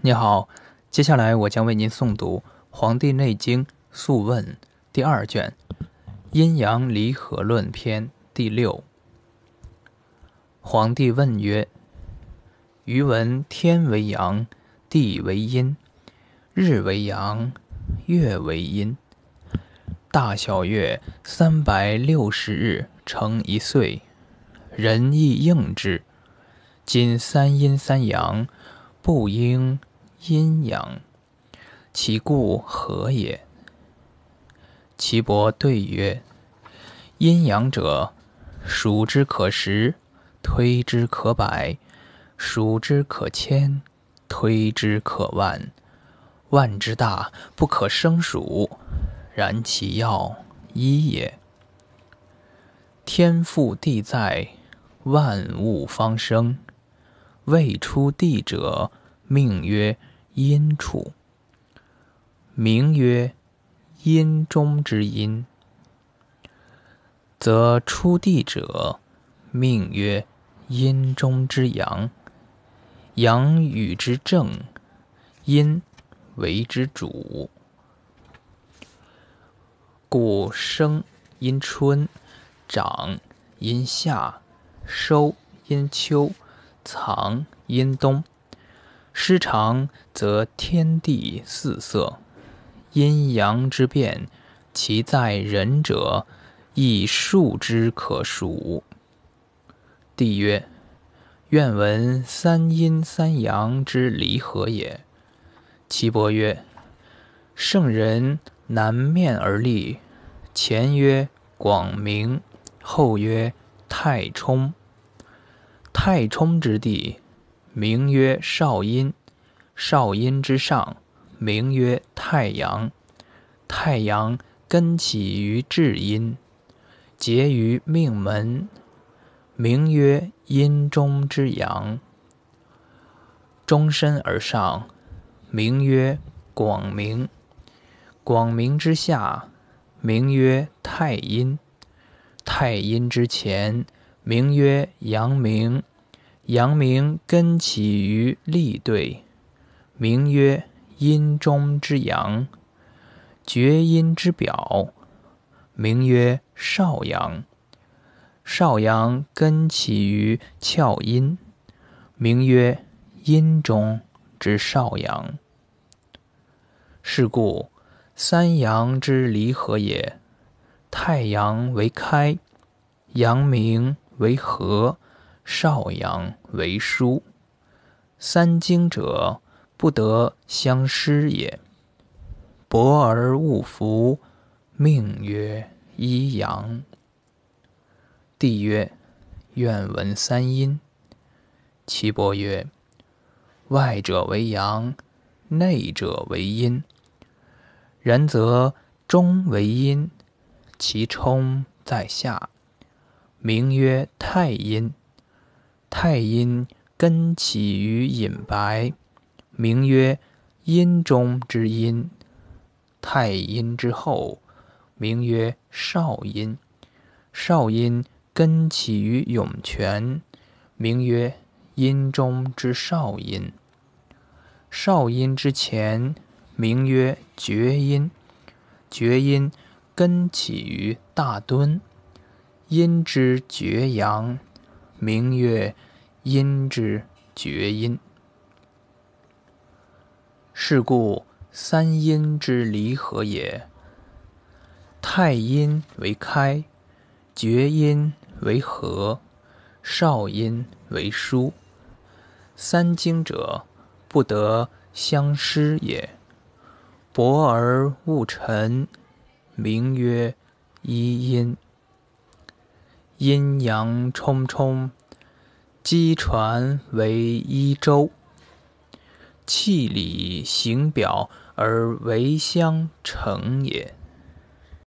你好，接下来我将为您诵读《黄帝内经·素问》第二卷《阴阳离合论篇》第六。黄帝问曰：“余闻天为阳，地为阴，日为阳，月为阴。大小月三百六十日成一岁，人亦应之。今三阴三阳，不应。”阴阳，其故何也？岐伯对曰：阴阳者，数之可十，推之可百，数之可千，推之可万。万之大，不可胜数。然其要一也。天覆地在，万物方生。未出地者，命曰。阴处，名曰阴中之阴，则出地者，命曰阴中之阳。阳与之正，阴为之主。故生阴春，长阴夏，收阴秋，藏阴冬。失常则天地四色，阴阳之变，其在人者，亦数之可数。帝曰：愿闻三阴三阳之离合也。岐伯曰：圣人南面而立，前曰广明，后曰太冲。太冲之地。名曰少阴，少阴之上，名曰太阳。太阳根起于至阴，结于命门，名曰阴中之阳。终身而上，名曰广明。广明之下，名曰太阴。太阴之前，名曰阳明。阳明根起于立兑，名曰阴中之阳；厥阴之表，名曰少阳。少阳根起于窍阴，名曰阴中之少阳。是故三阳之离合也。太阳为开，阳明为合。少阳为枢，三经者不得相失也。博而勿服，命曰一阳。帝曰：愿闻三阴。岐伯曰：外者为阳，内者为阴。然则中为阴，其冲在下，名曰太阴。太阴根起于隐白，名曰阴中之阴；太阴之后，名曰少阴。少阴根起于涌泉，名曰阴中之少阴。少阴之前，名曰厥阴。厥阴根起于大敦，阴之厥阳。名曰阴之厥阴，是故三阴之离合也。太阴为开，厥阴为合，少阴为疏。三经者，不得相失也。薄而勿沉，名曰一阴。阴阳冲冲，机传为一周。气理行表而为相成也。